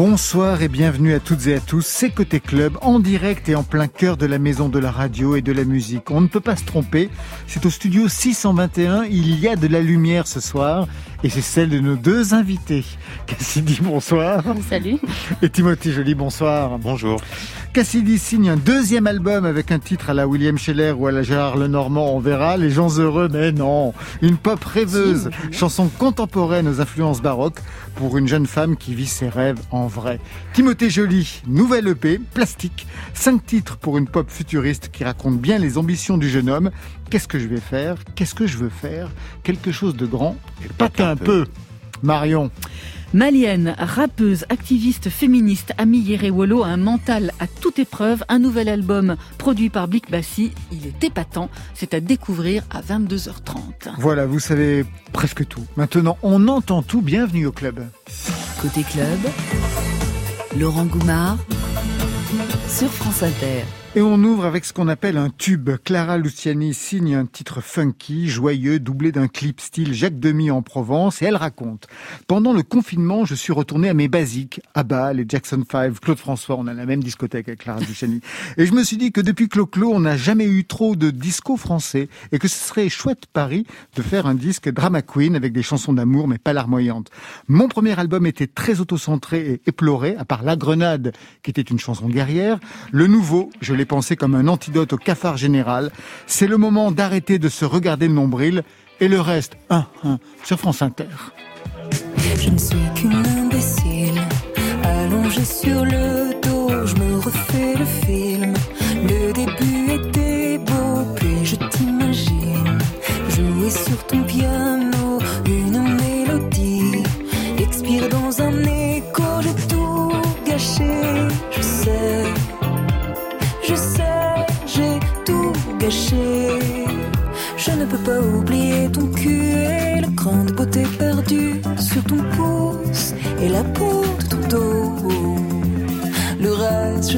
Bonsoir et bienvenue à toutes et à tous. C'est Côté Club, en direct et en plein cœur de la maison de la radio et de la musique. On ne peut pas se tromper. C'est au studio 621. Il y a de la lumière ce soir et c'est celle de nos deux invités. Cassidy, bonsoir. Salut. Et Timothée Joly, bonsoir. Bonjour. Cassidy signe un deuxième album avec un titre à la William Scheller ou à la Gérard Lenormand, on verra. Les gens heureux, mais non. Une pop rêveuse, chanson contemporaine aux influences baroques pour une jeune femme qui vit ses rêves en vrai. Timothée Joly, nouvelle EP, plastique, cinq titres pour une pop futuriste qui raconte bien les ambitions du jeune homme. Qu'est-ce que je vais faire? Qu'est-ce que je veux faire? Quelque chose de grand? Et pas un peu. Marion. Malienne, rappeuse, activiste féministe, Ami Yerewolo a un mental à toute épreuve. Un nouvel album produit par Blick Bassi. Il est épatant. C'est à découvrir à 22h30. Voilà, vous savez presque tout. Maintenant, on entend tout. Bienvenue au club. Côté club, Laurent Goumard sur France Inter. Et on ouvre avec ce qu'on appelle un tube. Clara Luciani signe un titre funky, joyeux, doublé d'un clip style Jacques Demy en Provence, et elle raconte. Pendant le confinement, je suis retourné à mes basiques, Abba, les Jackson 5, Claude François, on a la même discothèque avec Clara Luciani. Et je me suis dit que depuis Clo-Clo, on n'a jamais eu trop de disco français, et que ce serait chouette Paris de faire un disque drama queen avec des chansons d'amour, mais pas larmoyantes. Mon premier album était très autocentré et éploré, à part La Grenade, qui était une chanson guerrière. Le nouveau, je l'ai pensé comme un antidote au cafard général. C'est le moment d'arrêter de se regarder le nombril et le reste, un, un, sur France Inter. Je ne suis qu'une imbécile, allongée sur le dos, je me refais le film. Le début était beau, puis je t'imagine jouer sur ton piano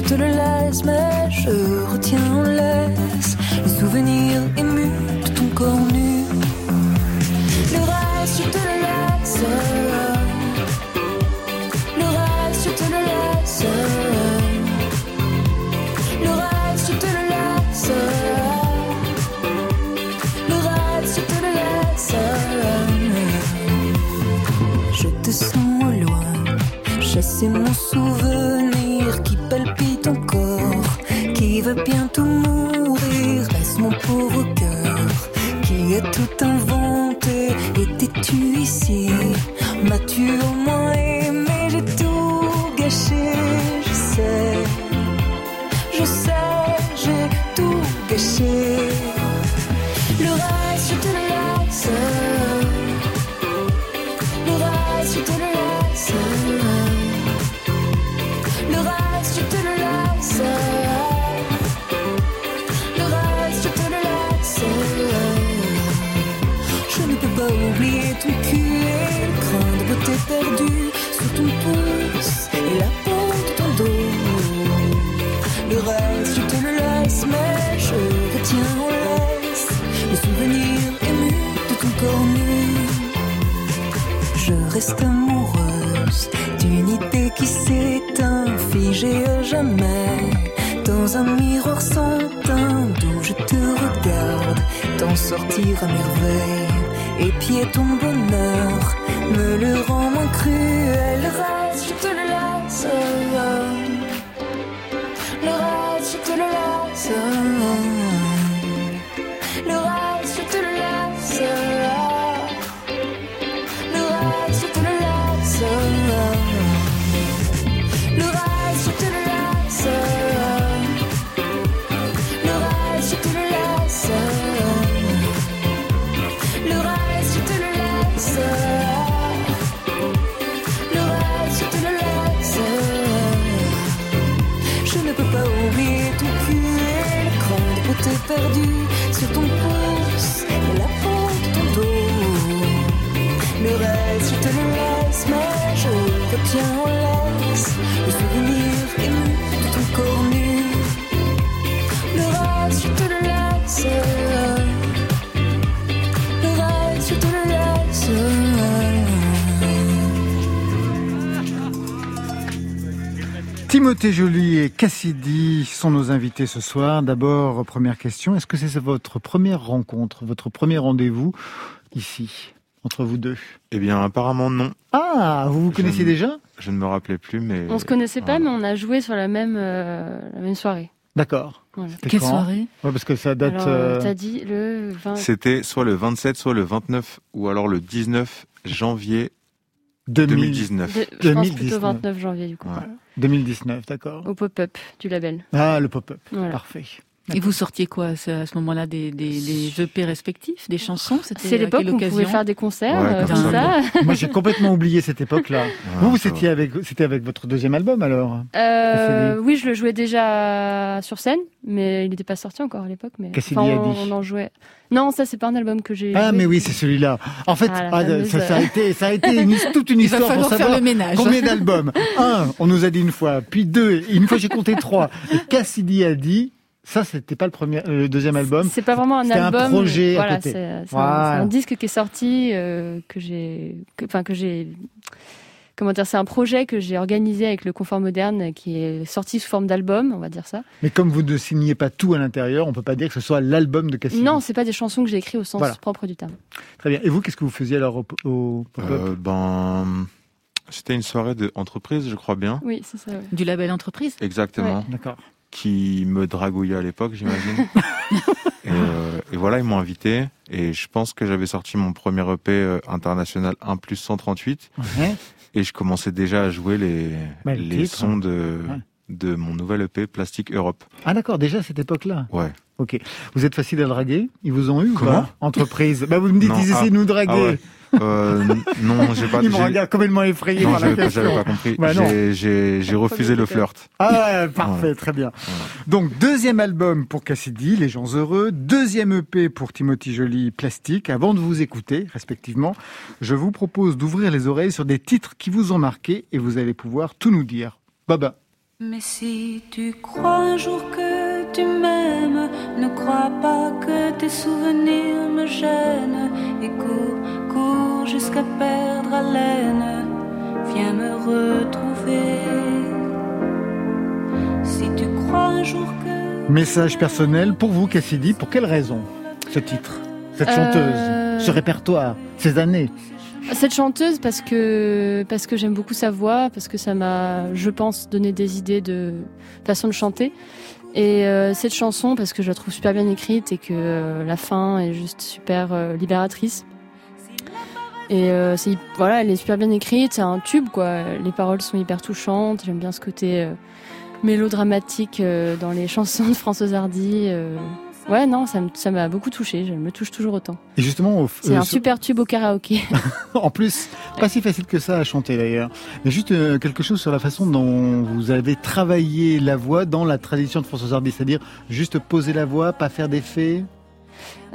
te le laisse, mais je retiens en laisse les souvenirs émus de ton corps nu. Le reste, je te le laisse. Le reste, je te le laisse. Le reste, je te le laisse. Le reste, je te le laisse. Je te sens loin, chasser mon souvenir So jamais. Dans un miroir sans teint d'où je te regarde, t'en sortir à merveille. Et pied ton bonheur me le rend moins cruel. De beauté perdu sur ton pouce et la peau de ton dos. Le reste, je te le laisse, mais je retiens Timothée Joly et Cassidy sont nos invités ce soir. D'abord, première question, est-ce que c'est votre première rencontre, votre premier rendez-vous ici, entre vous deux? Eh bien, apparemment non. Ah, vous vous Je connaissiez ne- déjà? Je ne me rappelais plus, mais... On se connaissait pas, Voilà. mais on a joué sur la même, euh, la même soirée. D'accord. Voilà. Quelle quand? soirée? Ouais, parce que ça date... Alors, euh, t'as dit le 20... C'était soit le 27, soit le 29, ou alors le 19 janvier 2000 2019. de- je pense 2019. plutôt 29 janvier, du coup. Ouais. voilà. 2019, d'accord. Au pop-up du label. Ah, le pop-up. Voilà. Parfait. Et vous sortiez quoi à ce, moment-là des, des, des EP respectifs, des chansons C'était C'est l'époque où on pouvait occasion faire des concerts, Ouais, euh, comme ça. Moi, j'ai complètement oublié cette époque-là. vous, vous ça étiez avec, c'était avec votre deuxième album, alors Euh, oui, je le jouais déjà sur scène, mais il n'était pas sorti encore à l'époque. Mais Cassidy Enfin, a on, dit. on en jouait. Non, ça c'est pas un album que j'ai. Ah, joué. mais oui, c'est celui-là. En fait, Ah, ah, ça, ça a euh, été, ça a été une- toute une Il va histoire pour falloir faire savoir le ménage. combien d'albums. Un, on nous a dit une fois, puis deux, et une fois j'ai compté trois. Et Cassidy a dit, ça, c'était pas le premier, euh, le deuxième album. C'est pas vraiment un C'était un album. projet voilà, c'est c'est un, Voilà. c'est un disque qui est sorti, euh, que j'ai, enfin que j'ai. Comment dire, c'est un projet que j'ai organisé avec le Confort Moderne, qui est sorti sous forme d'album, on va dire ça. Mais comme vous ne signez pas tout à l'intérieur, on peut pas dire que ce soit l'album de Cassidy. Non, c'est pas des chansons que j'ai écrites au sens Voilà. propre du terme. Très bien. Et vous, qu'est-ce que vous faisiez alors au, au pop-up Euh, ben, c'était une soirée d'entreprise, je crois bien. Oui, c'est ça. ouais. Du label entreprise? Exactement. D'accord. Qui me dragouillait à l'époque, j'imagine. et, euh, et voilà, ils m'ont invité. Et je pense que j'avais sorti mon premier EP euh, international 1 plus 138. Ouais. Et je commençais déjà à jouer les, Bah, le les sons de, Ouais. de mon nouvel EP Plastic Europe. Ah d'accord, déjà à cette époque-là. Ouais. Ok. Vous êtes facile à draguer Ils vous ont eu Comment pas? Entreprise. Bah vous me dites, Non, ils essaient ah, de nous draguer. ah ouais. Euh, non, j'ai pas. Ils me regardent complètement effrayé Non, par la j'avais pas, j'avais question. pas compris. Bah. J'ai- refusé le flirt. Ah ouais, parfait, très bien. Donc deuxième album pour Cassidy, Les gens heureux, deuxième EP pour Timothy Joly, Plastique. Avant de vous écouter, respectivement, je vous propose d'ouvrir les oreilles sur des titres qui vous ont marqué et vous allez pouvoir tout nous dire. Baba. Mais si tu crois un jour que tu m'aimes, ne crois pas que tes souvenirs me gênent. Et jusqu'à perdre haleine. Viens me retrouver. Si tu crois un jour que. Message personnel pour vous, Cassidy. Pour quelle raison ce titre Cette chanteuse Euh, Ce répertoire Ces années? Cette chanteuse parce que parce que j'aime beaucoup sa voix, parce que ça m'a, je pense, donné des idées de façon de chanter. Et euh, cette chanson parce que je la trouve super bien écrite et que euh, la fin est juste super euh, libératrice. Et euh, c'est voilà, elle est super bien écrite, c'est un tube quoi. Les paroles sont hyper touchantes. J'aime bien ce côté euh, mélodramatique euh, dans les chansons de Françoise Hardy. euh. Ouais, non, ça m'a beaucoup touché. Je me touche toujours autant. Et justement, au- C'est euh, un super tube au karaoké. en plus, pas si facile que ça à chanter d'ailleurs. Mais juste euh, quelque chose sur la façon dont vous avez travaillé la voix dans la tradition de François Hardy, c'est-à-dire juste poser la voix, pas faire d'effets?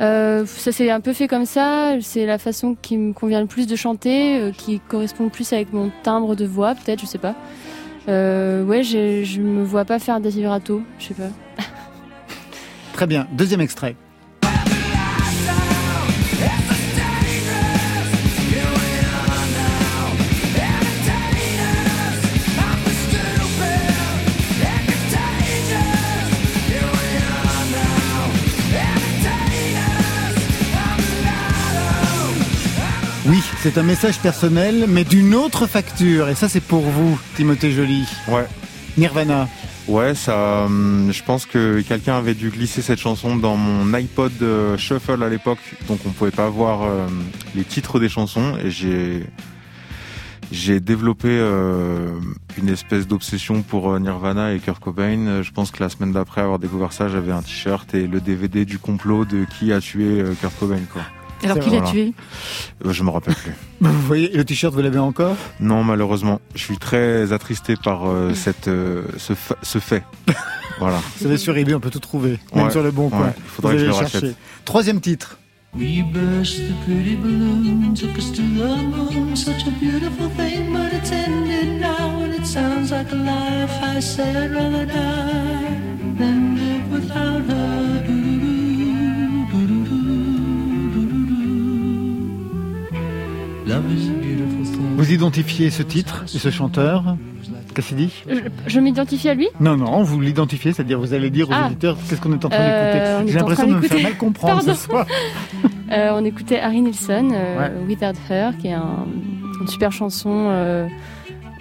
Euh, ça s'est un peu fait comme ça. C'est la façon qui me convient le plus de chanter, euh, qui correspond le plus avec mon timbre de voix, peut-être, je sais pas. Euh, ouais, je, me vois pas faire des vibratos, je sais pas. Très bien. Deuxième extrait. C'est un message personnel, mais d'une autre facture. Et ça, c'est pour vous, Timothée Joly. Ouais. Nirvana. Ouais, ça. hum, je pense que quelqu'un avait dû glisser cette chanson dans mon iPod euh, Shuffle à l'époque, donc on pouvait pas voir euh, les titres des chansons, et j'ai j'ai développé euh, une espèce d'obsession pour Nirvana et Kurt Cobain. Je pense que la semaine d'après avoir découvert ça, j'avais un t-shirt et le DVD du complot de qui a tué Kurt Cobain. Quoi. Alors qui l'a tué Euh, je me rappelle plus. Vous voyez, le t-shirt, vous l'avez encore Non, malheureusement, je suis très attristé par euh, cette euh, ce, fa- ce fait. voilà. Vous savez, sur eBay, on peut tout trouver, même Ouais, sur le bon coin. ouais, il faudrait Vous que je le chercher. rachète. Troisième titre. We burst the pretty balloon, took us to the moon. Such a beautiful thing, but it's ended now. And it sounds like a life. I say I'd rather die than Vous identifiez ce titre et ce chanteur Cassidy Je, je m'identifie à lui? Non, non, vous l'identifiez, c'est-à-dire vous allez dire aux Ah. auditeurs qu'est-ce qu'on est en train Euh, on d'écouter. est J'ai l'impression de me faire mal comprendre Pardon. ce soir. Euh, On écoutait Harry Nilsson, euh, Ouais. Without Her, qui est un- une super chanson euh,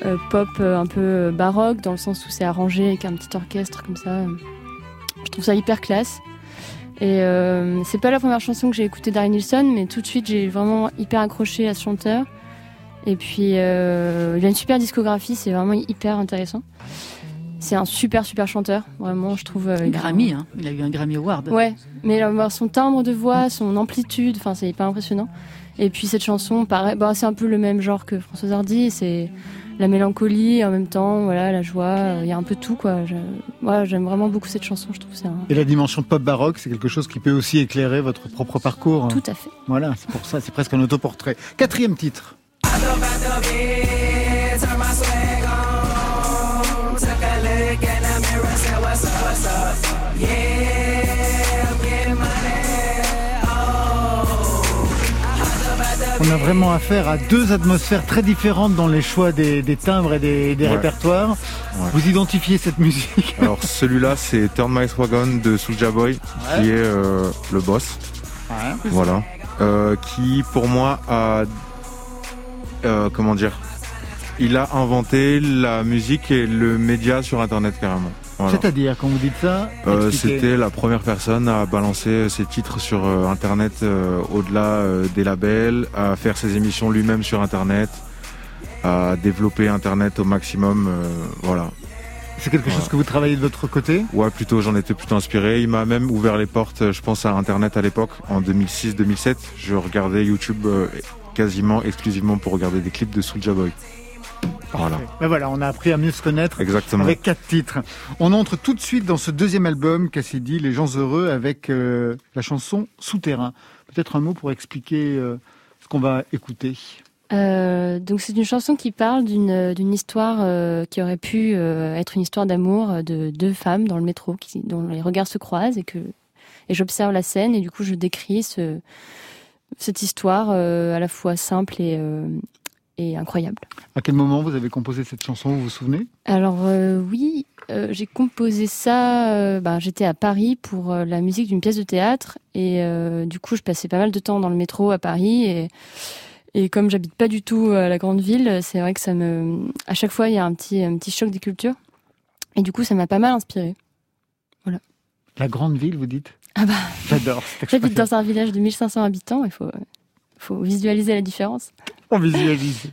euh, pop euh, un peu euh, baroque, dans le sens où c'est arrangé avec un petit orchestre comme ça. Je trouve ça hyper classe. Et euh, c'est pas la première chanson que j'ai écoutée d'Harry Nilsson, mais tout de suite j'ai vraiment hyper accroché à ce chanteur. Et puis euh, il a une super discographie, c'est vraiment hyper intéressant. C'est un super super chanteur, vraiment, je trouve. euh, Grammy, hein. il a eu un Grammy Award. Ouais, mais alors, son timbre de voix, son amplitude, enfin c'est hyper impressionnant. Et puis cette chanson, pareil, bah, c'est un peu le même genre que Françoise Hardy, c'est la mélancolie et en même temps, voilà, la joie, euh, il y a un peu tout quoi. Je- ouais, j'aime vraiment beaucoup cette chanson, je trouve que c'est un... Et la dimension pop baroque, c'est quelque chose qui peut aussi éclairer votre propre parcours. tout à fait. Voilà, c'est pour ça, c'est presque un autoportrait. Quatrième titre. On a vraiment affaire à deux atmosphères très différentes dans les choix des, des timbres et des, des Ouais. répertoires. Ouais. Vous identifiez cette musique Alors celui-là, c'est Turn My Wagon de Soulja Boy, qui est euh, le boss. Voilà. Euh, qui pour moi a euh, comment dire il a inventé la musique et le média sur internet carrément. Voilà. C'est-à-dire, quand vous dites ça, Euh. C'était la première personne à balancer ses titres sur euh, internet euh, au-delà euh, des labels, à faire ses émissions lui-même sur internet, à développer internet au maximum. euh, voilà. c'est quelque chose que vous travaillez de votre côté? Ouais, plutôt, j'en étais plutôt inspiré. Il m'a même ouvert les portes, euh, je pense, à Internet à l'époque, en 2006-2007. Je regardais YouTube euh, quasiment exclusivement pour regarder des clips de Soulja Boy. Voilà, Ben voilà, on a appris à mieux se connaître. exactement. Avec quatre titres. On entre tout de suite dans ce deuxième album, Cassidy, Les gens heureux, avec euh, la chanson Souterrain. Peut-être un mot pour expliquer euh, ce qu'on va écouter. Euh, donc c'est une chanson qui parle d'une d'une histoire euh, qui aurait pu euh, être une histoire d'amour de deux femmes dans le métro qui, dont les regards se croisent et que et j'observe la scène et du coup je décris ce, cette histoire euh, à la fois simple et, incroyable. À quel moment vous avez composé cette chanson, vous vous souvenez? Alors euh, oui, euh, j'ai composé ça. euh, ben, J'étais à Paris pour la musique d'une pièce de théâtre et du coup je passais pas mal de temps dans le métro à Paris et et comme j'habite pas du tout à la grande ville, c'est vrai que ça me, à chaque fois il y a un petit un petit choc des cultures et du coup ça m'a pas mal inspiré. La grande ville, vous dites? Ah bah, J'adore j'habite dans un village de 1500 habitants, il faut faut visualiser la différence. On visualise.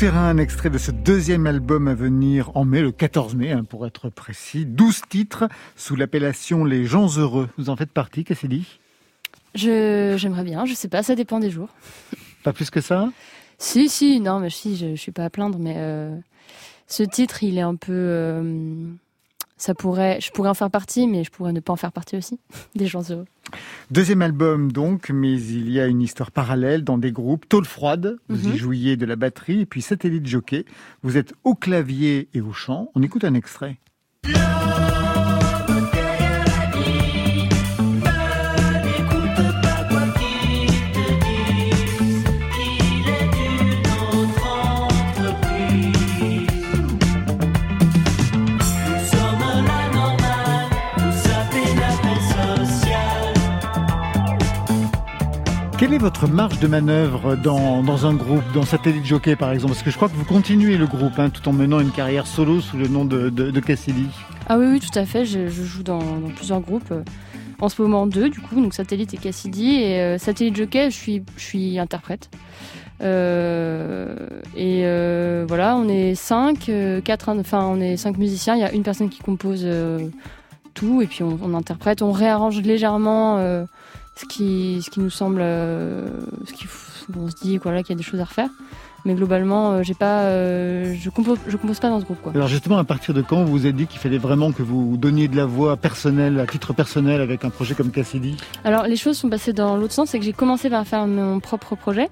Un extrait de ce deuxième album à venir en mai, le 14 mai, hein, pour être précis. 12 titres sous l'appellation Les gens heureux. Vous en faites partie, Cassidy Je, j'aimerais bien, je sais pas, ça dépend des jours. Pas plus que ça? Si, si, non, mais si, je, je suis pas à plaindre, mais euh, ce titre, il est un peu. euh, ça pourrait, je pourrais en faire partie, mais je pourrais ne pas en faire partie aussi. Des gens heureux. Deuxième album donc, mais il y a une histoire parallèle dans des groupes. Tôle froide, vous Mhm. y jouiez de la batterie, et puis Satellite Jockey, vous êtes au clavier et au chant. On écoute un extrait. Quelle est votre marge de manœuvre dans, dans un groupe, dans Satellite Jockey par exemple? Parce que je crois que vous continuez le groupe hein, tout en menant une carrière solo sous le nom de, de, Cassidy. Ah oui, oui, tout à fait. Je, joue dans, plusieurs groupes. euh, En ce moment, deux, du coup, donc Satellite et Cassidy. Et euh, Satellite Jockey, je suis, je suis interprète. Euh, et voilà, on est cinq, quatre, enfin, on est cinq musiciens. Il y a une personne qui compose tout, et puis on, interprète. On réarrange légèrement ce qui, ce qui nous semble, euh, ce qui, bon, on se dit voilà qu'il y a des choses à refaire. Mais globalement, euh, j'ai pas, euh, je compose, je compose pas dans ce groupe, quoi. Alors justement, à partir de quand vous vous êtes dit qu'il fallait vraiment que vous donniez de la voix personnelle, à titre personnel, avec un projet comme Cassidy Alors les choses sont passées dans l'autre sens, c'est que j'ai commencé par faire mon propre projet.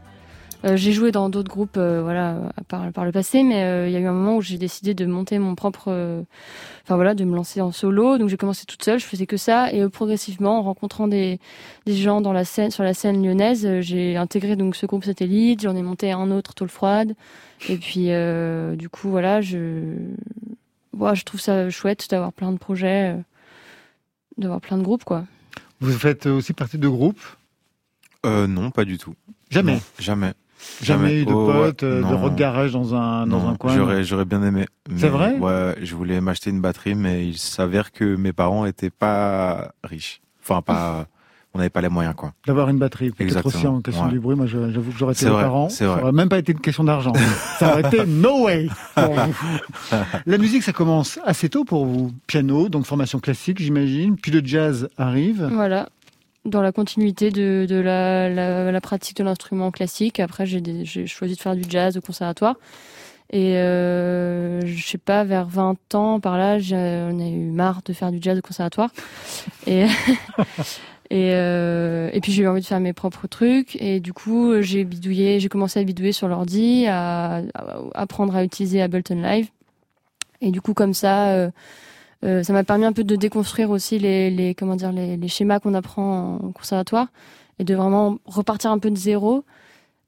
Euh, j'ai joué dans d'autres groupes, euh, voilà, par, par le passé, mais euh, il y a eu un moment où j'ai décidé de monter mon propre, euh, enfin voilà, de me lancer en solo. Donc j'ai commencé toute seule, je faisais que ça, et euh, progressivement, en rencontrant des, des gens dans la scène, sur la scène lyonnaise, euh, j'ai intégré donc ce groupe satellite. J'en ai monté un autre, Tôle froide, et puis euh, du coup voilà, je, voilà, je trouve ça chouette d'avoir plein de projets, euh, d'avoir plein de groupes quoi. Vous faites aussi partie de groupes? Euh, non, pas du tout. Jamais? Non, jamais. Jamais eu de Oh, potes, euh, de rock garage dans un, dans un coin J'aurais, j'aurais bien aimé. C'est vrai Ouais, je voulais m'acheter une batterie, mais il s'avère que mes parents étaient pas riches. Enfin, pas, on n'avait pas les moyens, quoi. D'avoir une batterie, peut-être Exactement, aussi en question ouais. du bruit. Moi, je- j'avoue que j'aurais été les vrai, parents. c'est Ça vrai. aurait même pas été une question d'argent. ça aurait été no way. pour vous. La musique, ça commence assez tôt pour vous. Piano, donc formation classique, j'imagine. Puis le jazz arrive. Voilà, dans la continuité de, la, pratique de l'instrument classique. Après, j'ai choisi de faire du jazz au conservatoire. Et euh, je sais pas, vers 20 ans, par là, j'en ai eu marre de faire du jazz au conservatoire. Et, euh, et puis j'ai eu envie de faire mes propres trucs. Et du coup, j'ai bidouillé, j'ai commencé à bidouiller sur l'ordi, à, à apprendre à utiliser Ableton Live. Et du coup, comme ça, euh, euh, ça m'a permis un peu de déconstruire aussi les, les comment dire les, les schémas qu'on apprend en conservatoire et de vraiment repartir un peu de zéro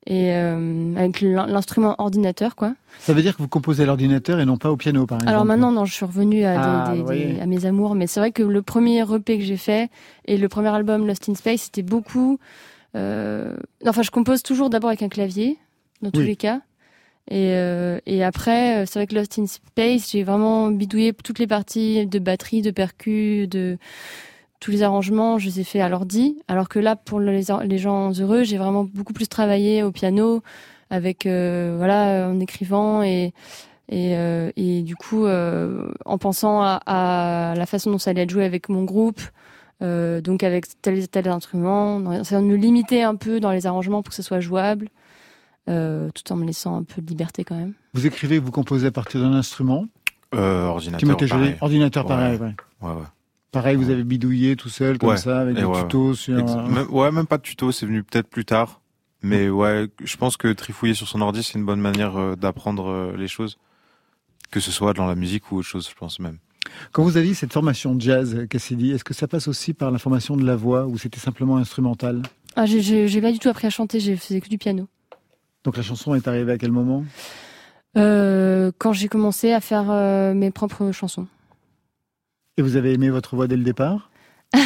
et euh, avec l'in- l'instrument ordinateur quoi. Ça veut dire que vous composez à l'ordinateur et non pas au piano, par exemple. Alors maintenant non, je suis revenue à, Ah, des- des- à mes amours, mais c'est vrai que le premier EP que j'ai fait et le premier album Lost in Space c'était beaucoup. euh, Enfin, je compose toujours d'abord avec un clavier dans tous Oui. les cas. Et, euh, et après, euh, c'est vrai que Lost in Space, j'ai vraiment bidouillé toutes les parties de batterie, de percus, de tous les arrangements, je les ai fait à l'ordi. Alors que là, pour les, gens heureux, j'ai vraiment beaucoup plus travaillé au piano, avec euh, voilà, en écrivant et et, euh, et du coup, euh, en pensant à, à la façon dont ça allait être joué avec mon groupe, euh, donc avec tel et tel instrument, en essayant de me limiter un peu dans les arrangements pour que ce soit jouable, euh, tout en me laissant un peu de liberté quand même. Vous écrivez, vous composez à partir d'un instrument. Euh, ordinateur. Pareil. ordinateur Ouais. pareil. ouais. Ouais, ouais. Pareil, vous avez bidouillé tout seul, comme Ouais. ça, avec Et des ouais. tutos sur... Ex- même- ouais, même pas de tuto, c'est venu peut-être plus tard. Mais ouais, je pense que trifouiller sur son ordi, c'est une bonne manière euh, d'apprendre euh, les choses. Que ce soit dans la musique ou autre chose, je pense même. Quand vous aviez cette formation jazz, Cassidy, est-ce que ça passe aussi par la formation de la voix ou c'était simplement instrumental? Ah, j'ai pas du tout appris à chanter, j'ai faisais que du piano. Donc la chanson est arrivée à quel moment? Euh, quand j'ai commencé à faire euh, mes propres chansons. Et vous avez aimé votre voix dès le départ?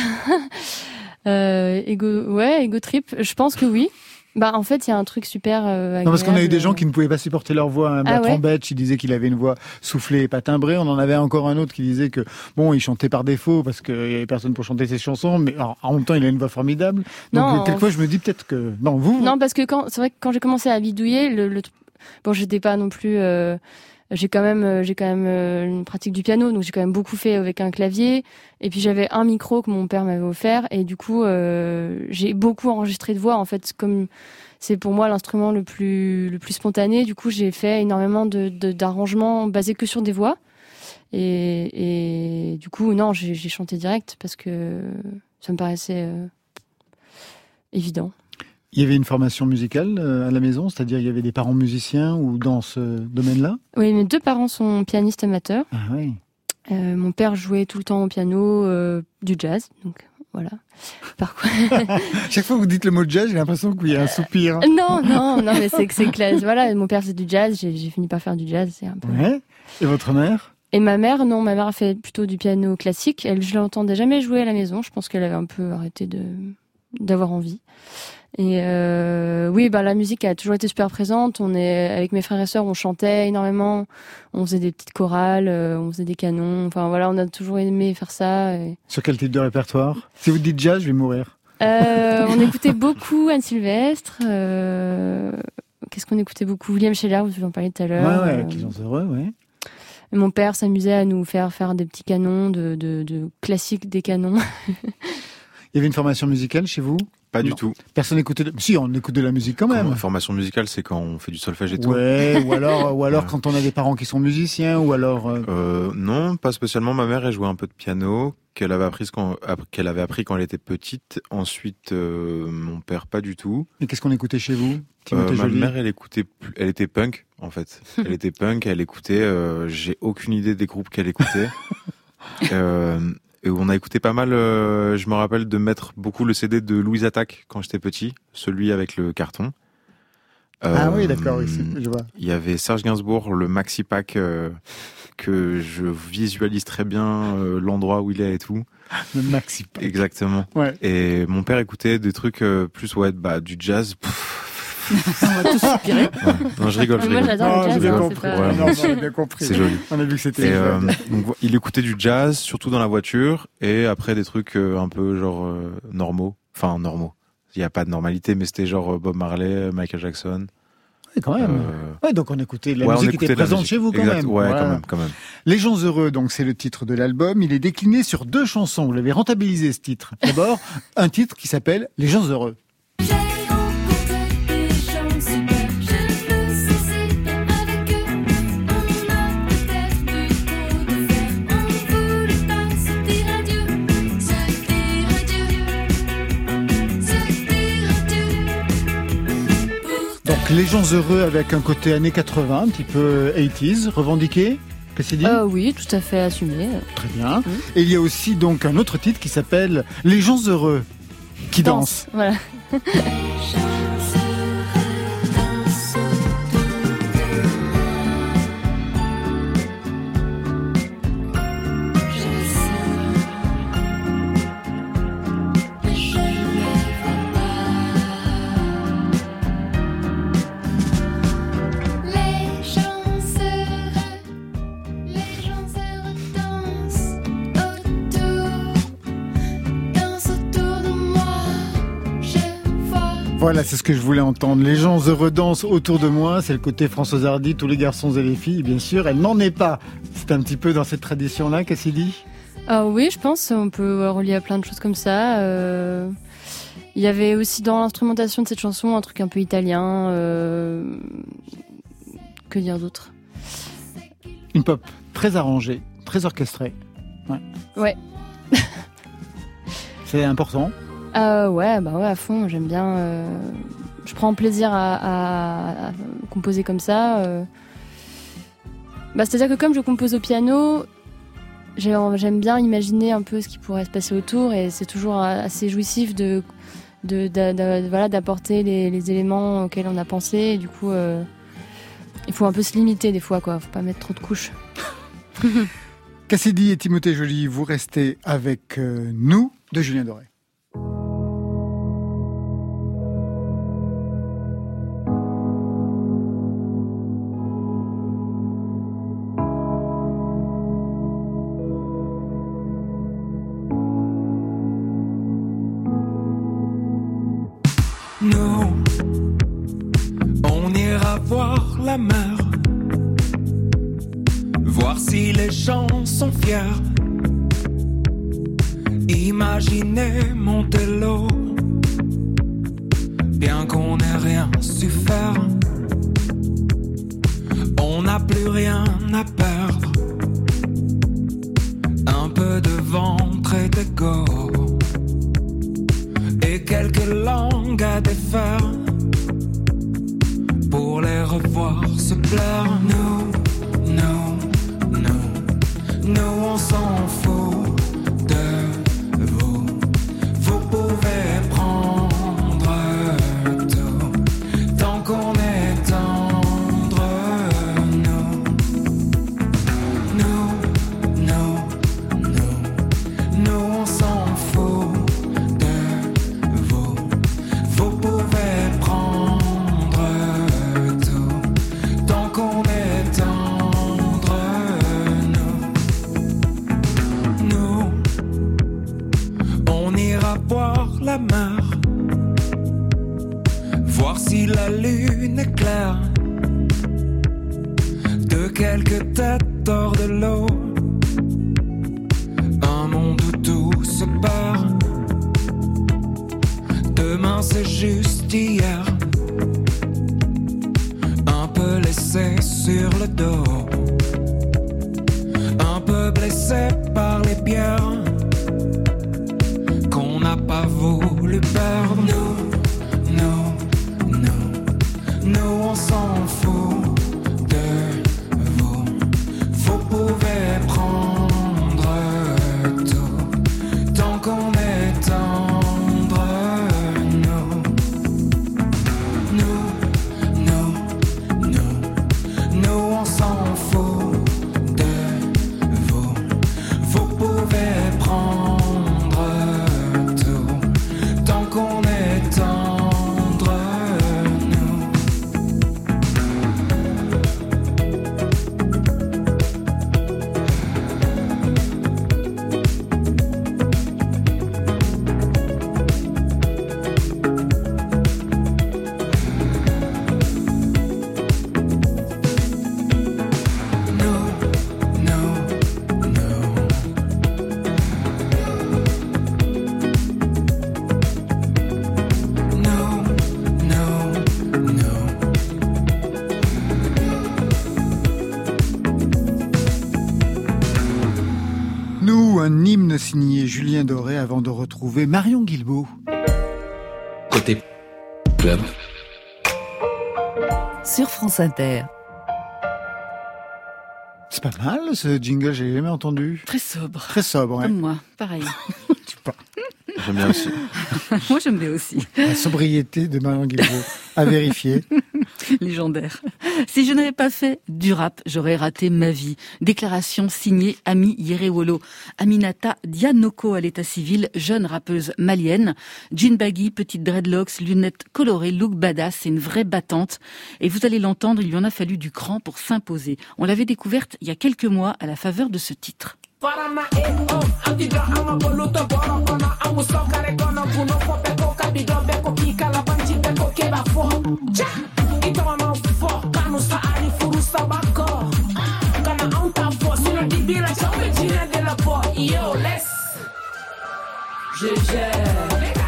Euh, ego, ouais, ego trip. Je pense que oui. Bah, en fait, il y a un truc super. euh, Non, parce qu'on a eu des gens qui ne pouvaient pas supporter leur voix. Hein. Ah Bertrand ouais Betch, il disait qu'il avait une voix soufflée et pas timbrée. On en avait encore un autre qui disait que, bon, il chantait par défaut parce qu'il y avait personne pour chanter ses chansons, mais alors, en même temps, il a une voix formidable. Donc, Non, quelquefois, je me dis peut-être que, non, vous, Non, parce que quand c'est vrai que quand j'ai commencé à bidouiller, le, le- bon, j'étais pas non plus. euh, j'ai quand même, euh, j'ai quand même euh, une pratique du piano, donc j'ai quand même beaucoup fait avec un clavier. Et puis j'avais un micro que mon père m'avait offert, et du coup, euh, j'ai beaucoup enregistré de voix. En fait, comme c'est pour moi l'instrument le plus le plus spontané, du coup, j'ai fait énormément d'arrangements basés que sur des voix. Et, du coup, non, j'ai chanté direct parce que ça me paraissait évident. Il y avait une formation musicale euh, à la maison, c'est-à-dire il y avait des parents musiciens ou dans ce domaine-là Oui, mes deux parents sont pianistes amateurs. Ah oui. Euh, mon père jouait tout le temps au piano euh, du jazz, donc voilà. Par quoi Chaque fois que vous dites le mot jazz, j'ai l'impression qu'il y a un soupir. Non, non, non, mais c'est que c'est classe. Voilà, mon père c'est du jazz, j'ai j'ai fini par faire du jazz, c'est un peu. Ouais. Et votre mère? Et ma mère, non, ma mère a fait plutôt du piano classique. Elle, je l'entendais jamais jouer à la maison. Je pense qu'elle avait un peu arrêté de d'avoir envie. Et euh, oui, bah la musique a toujours été super présente. On est avec mes frères et sœurs, on chantait énormément. On faisait des petites chorales, euh, on faisait des canons. Enfin voilà, on a toujours aimé faire ça. Et... Sur quel type de répertoire? Si vous dites jazz, je vais mourir. Euh, on écoutait beaucoup Anne Sylvestre. euh, Qu'est-ce qu'on écoutait beaucoup? William Scheller, vous en parliez tout à Ouais, l'heure. ouais, Euh, qu'ils sont heureux, ouais. Et Mon père s'amusait à nous faire faire des petits canons de, de, de classiques des canons. Il y avait une formation musicale chez vous? Pas du Non. tout. Personne n'écoutait de... Si, on écoute de la musique quand même. Quand- Formation musicale, c'est quand on fait du solfège et tout. Ouais, ou alors, ou alors quand on a des parents qui sont musiciens, ou alors... euh, Euh, non, pas spécialement. Ma mère, elle jouait un peu de piano, qu'elle avait appris quand, qu'elle avait appris quand elle était petite. Ensuite, euh, mon père, pas du tout. Et qu'est-ce qu'on écoutait chez vous ma mère, elle écoutait, elle était punk en fait. Elle était punk, elle écoutait. J'ai aucune idée des groupes qu'elle écoutait. euh, et on a écouté pas mal. euh, je me rappelle de mettre beaucoup le CD de Louise Attaque quand j'étais petit, celui avec le carton. Ah Euh, oui, d'accord, oui, je vois. Il y avait Serge Gainsbourg, le maxi pack euh, que je visualise très bien euh, l'endroit où il est et tout. Le maxi. Exactement. Ouais. Et mon père écoutait des trucs euh, plus ouais, bah du jazz. Pff, On va tous soupirer. ouais. Non, je rigole, je Moi, j'adore Ah, le jazz. hein, compris. c'est pas- Ouais, Non, on a bien compris. C'est joli. On a vu que c'était... Euh, il écoutait du jazz, surtout dans la voiture, et après des trucs euh, un peu genre euh, normaux. Enfin, normaux. Il n'y a pas de normalité, mais c'était genre Bob Marley, Michael Jackson. Ouais, quand même. Euh, Ouais, donc on écoutait la ouais, musique écoutait était présente chez vous quand Exact, même. Ouais, Voilà. quand même, quand même. Les gens heureux, donc c'est le titre de l'album. Il est décliné sur deux chansons. Vous l'avez rentabilisé ce titre. D'abord, un titre qui s'appelle Les gens heureux. Les gens heureux avec un côté années 80, un petit peu 80s, revendiqué. Qu'est-ce qu'il dit Euh, oui, tout à fait assumé. Très bien. Et il y a aussi donc un autre titre qui s'appelle Les gens heureux qui dansent. Voilà. Voilà, c'est ce que je voulais entendre. Les gens heureux dansent autour de moi. C'est le côté Françoise Hardy, tous les garçons et les filles, bien sûr. Elle n'en est pas. C'est un petit peu dans cette tradition-là, Cassidy? Ah oui, je pense on peut relier à plein de choses comme ça. euh. Il y avait aussi dans l'instrumentation de cette chanson un truc un peu italien. euh, Que dire d'autre? Une pop très arrangée, très orchestrée. Ouais. Ouais. c'est important. Euh, ouais, bah ouais, à fond, j'aime bien. euh, Je prends plaisir à, composer comme ça. euh. Bah, C'est-à-dire que comme je compose au piano, j'ai- j'aime bien imaginer un peu ce qui pourrait se passer autour et c'est toujours assez jouissif de, d'apporter les, éléments auxquels on a pensé. Et du coup, euh, il faut un peu se limiter des fois, quoi. Faut pas mettre trop de couches. Cassidy et Timothée Joly, vous restez avec nous de Julien Doré. Voir la mer, voir si les gens sont fiers. Imaginez Montello, bien qu'on n'ait rien su faire, on n'a plus rien à perdre. Un peu de ventre et d'égo, et quelques langues à défaire revoir se plaire. Blessé par les pierres. Retrouver Marion Guilbault. Côté club. Sur France Inter. C'est pas mal ce jingle, j'ai jamais entendu. Très sobre. Très sobre, ouais. Comme moi, pareil. J'aime bien aussi. moi, j'aime bien aussi. La sobriété de Marion Guilbault. À vérifier. Légendaire. Si je n'avais pas fait du rap, j'aurais raté ma vie. Déclaration signée Ami Yerewolo. Aminata Dianoko à l'état civil, jeune rappeuse malienne. Jean baggy, petite dreadlocks, lunettes colorées, look badass, c'est une vraie battante. Et vous allez l'entendre, il lui en a fallu du cran pour s'imposer. On l'avait découverte il y a quelques mois à la faveur de ce titre. furusta ani furusta Je gère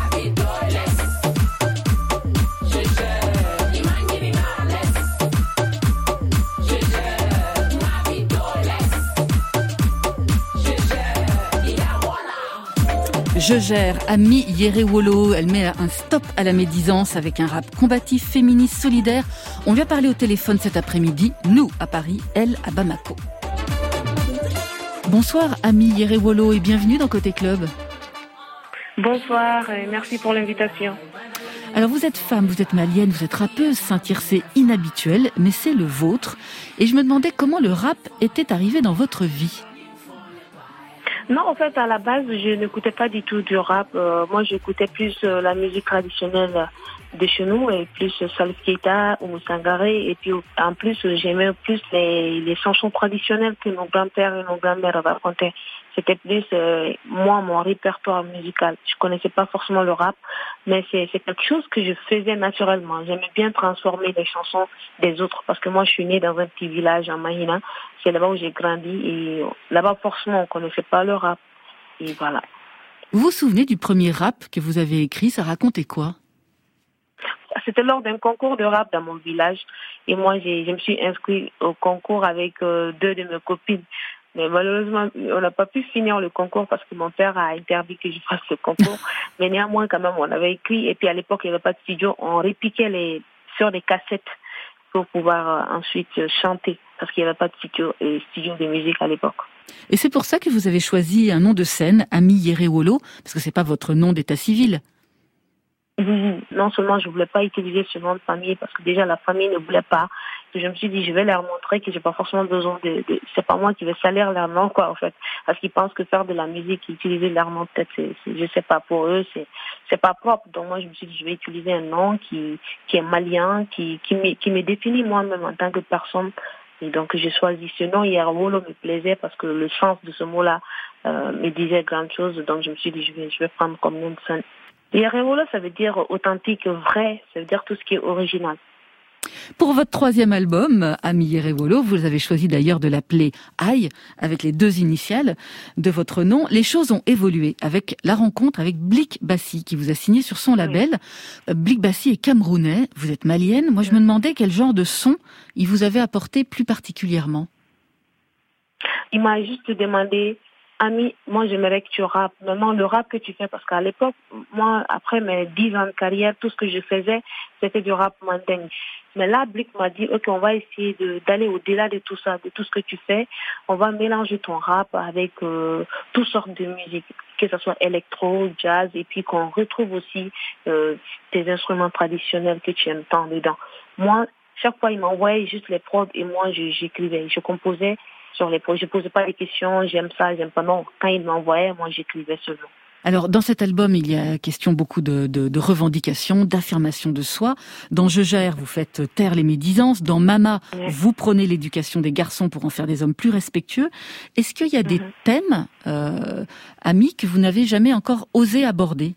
Ami Yerewolo. Elle met un stop à la médisance avec un rap combatif, féministe, solidaire. On vient parler au téléphone cet après-midi. Nous à Paris, elle à Bamako. Bonsoir Ami Yerewolo et bienvenue dans Côté Club. Bonsoir et merci pour l'invitation. Alors vous êtes femme, vous êtes malienne, vous êtes rappeuse, Saint-Cyr c'est inhabituel, mais c'est le vôtre. Et je me demandais comment le rap était arrivé dans votre vie. Non, en fait, à la base, je n'écoutais pas du tout du rap. Euh, moi, j'écoutais plus euh, la musique traditionnelle de chez nous et plus euh, ou Sangaré. Et puis, en plus, j'aimais plus les, les chansons traditionnelles que nos grands-pères et nos grands-mères racontaient. C'était plus euh, moi mon répertoire musical. Je connaissais pas forcément le rap, mais c'est c'est quelque chose que je faisais naturellement. J'aimais bien transformer les chansons des autres parce que moi je suis née dans un petit village en Mahina. C'est là-bas où j'ai grandi et là-bas forcément on connaissait pas le rap. Et voilà. Vous vous souvenez du premier rap que vous avez écrit? Ça racontait quoi? C'était lors d'un concours de rap dans mon village et moi j'ai je me suis inscrite au concours avec euh, deux de mes copines. Mais malheureusement, on n'a pas pu finir le concours parce que mon père a interdit que je fasse le concours. Mais néanmoins, quand même, on avait écrit. Et puis à l'époque, il n'y avait pas de studio. On répiquait les sur des cassettes pour pouvoir euh, ensuite euh, chanter parce qu'il n'y avait pas de studio, euh, studio de musique à l'époque. Et c'est pour ça que vous avez choisi un nom de scène, Ami Yerewolo, parce que c'est pas votre nom d'état civil. Non seulement je voulais pas utiliser ce nom de famille parce que déjà la famille ne voulait pas. Que Je me suis dit je vais leur montrer que j'ai pas forcément besoin de, de c'est pas moi qui vais salir leur nom quoi en fait. Parce qu'ils pensent que faire de la musique utiliser leur nom peut-être c'est je sais pas pour eux c'est c'est pas propre. Donc moi je me suis dit je vais utiliser un nom qui qui est malien qui qui me qui me définit moi-même en tant que personne. Et donc j'ai choisi ce nom. Yerwolo me plaisait parce que le sens de ce mot-là euh, me disait grande chose. Donc je me suis dit je vais je vais prendre comme nom de scène. Ça veut dire authentique, vrai, ça veut dire tout ce qui est original. Pour votre troisième album, Ami Yerewolo, vous avez choisi d'ailleurs de l'appeler Aïe, avec les deux initiales de votre nom. Les choses ont évolué avec la rencontre avec Blik Bassi, qui vous a signé sur son label. Euh, Blik Bassi est camerounais, vous êtes malienne. Moi, je me demandais quel genre de son il vous avait apporté plus particulièrement. Il m'a juste demandé, Ami, moi j'aimerais que tu rappes. Maintenant, le rap que tu fais, parce qu'à l'époque, moi, après mes dix ans de carrière, tout ce que je faisais, c'était du rap mandingue. Mais là, Blick m'a dit, ok, on va essayer d'aller au-delà de tout ça, de tout ce que tu fais. On va mélanger ton rap avec euh, toutes sortes de musique, que ce soit électro, jazz, et puis qu'on retrouve aussi euh, tes instruments traditionnels que tu aimes tant dedans. Moi, chaque fois, il m'envoyait juste les prods et moi, j'écrivais, je composais sur les. Je posais pas des questions, j'aime ça, j'aime pas. Non, quand il m'envoyait, moi, j'écrivais seulement. Alors, dans cet album, il y a question beaucoup de, de, de revendications, d'affirmation de soi. Dans Je gère, vous faites taire les médisances. Dans Mama, vous prenez l'éducation des garçons pour en faire des hommes plus respectueux. Est-ce qu'il y a des Mhm. thèmes, euh, amis, que vous n'avez jamais encore osé aborder?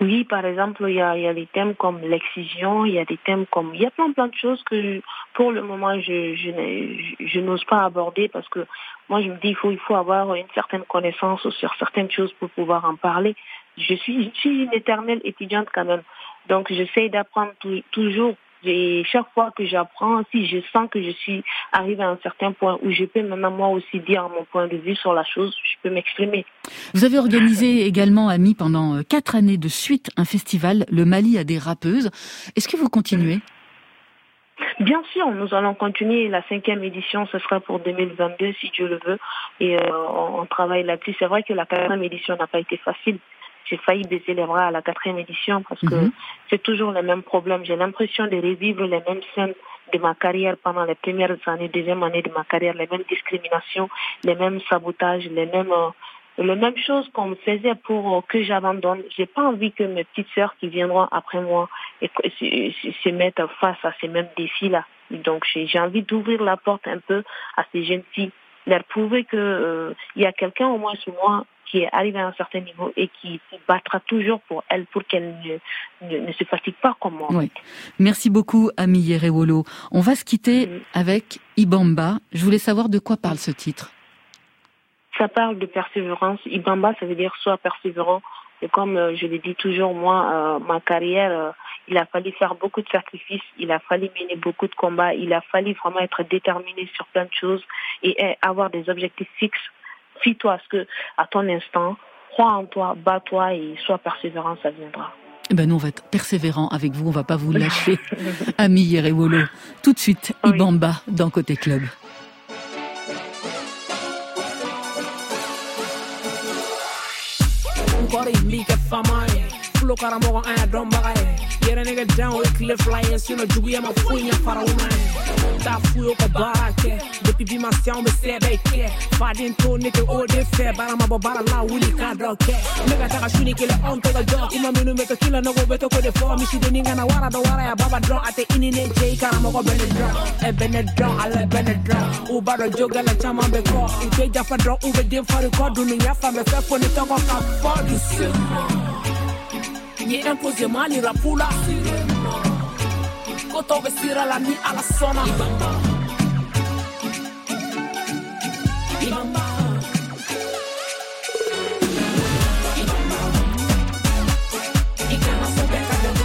Oui, par exemple, il y a, y a des thèmes comme l'excision, il y a des thèmes comme... Il y a plein, plein de choses que, pour le moment, je, je, n'ose pas aborder parce que moi, je me dis, il faut, il faut avoir une certaine connaissance sur certaines choses pour pouvoir en parler. Je suis, je suis une éternelle étudiante quand même. Donc, j'essaie d'apprendre tou- toujours. Et chaque fois que j'apprends, si je sens que je suis arrivée à un certain point où je peux maintenant moi aussi dire mon point de vue sur la chose, je peux m'exprimer. Vous avez organisé également, amis, pendant euh, quatre années de suite, un festival, le Mali a des rappeuses. Est-ce que vous continuez? Bien sûr, nous allons continuer. La cinquième édition, ce sera pour 2022, si Dieu le veut. Et euh, on, on travaille là-dessus. C'est vrai que la quatrième édition n'a pas été facile. J'ai failli baisser les bras à la quatrième édition parce que Mhm. c'est toujours le même problème. J'ai l'impression de revivre les mêmes scènes de ma carrière pendant les premières années, deuxième année de ma carrière, les mêmes discriminations, les mêmes sabotages, les mêmes euh, les mêmes choses qu'on me faisait pour euh, que j'abandonne. J'ai pas envie que mes petites sœurs qui viendront après moi et se, mettent face à ces mêmes défis-là. Donc j'ai j'ai envie d'ouvrir la porte un peu à ces jeunes filles, leur prouver que euh, il y a quelqu'un au moins sur moi qui est arrivé à un certain niveau et qui se battra toujours pour elle, pour qu'elle ne, ne, ne se fatigue pas comme moi. Oui. Merci beaucoup, Ami Yerewolo. On va se quitter Mhm. avec Ibamba. Je voulais savoir de quoi parle ce titre. Ça parle de persévérance. Ibamba, ça veut dire soit persévérant. Et comme euh, je le dis toujours, moi, euh, ma carrière, euh, il a fallu faire beaucoup de sacrifices, il a fallu mener beaucoup de combats, il a fallu vraiment être déterminé sur plein de choses et euh, avoir des objectifs fixes. Fie-toi à ce que, à ton instant, crois en toi, bats-toi et sois persévérant, ça viendra. Eh ben nous, on va être persévérant avec vous, on va pas vous lâcher. Ami Yerewolo. Tout de suite, Oui. Ibamba dans Côté Club. Get a nigga down with cliff lions, you know, Dewey, I'm a funha para o man. Tá fui eu com barraque, the pipi marcial me said they care. Fadin to nigga all they fair, but I'm bobara la willy card okay. Nigga taka shuni killer on to the dog. Ima minu make a killer no go better for the form. She the na wara do wara ya baba draw at the inine J karamo go bene draw. E bene draw, ale bene draw. Uba do joga la chama be call. In case ya fa draw, ube dim for record. Dunu ya fa me fe for the talk a body. Yenyen pozemani rapula. Koto vesira la ni ala sona Ibamba Ibamba Ikana sobe kadogo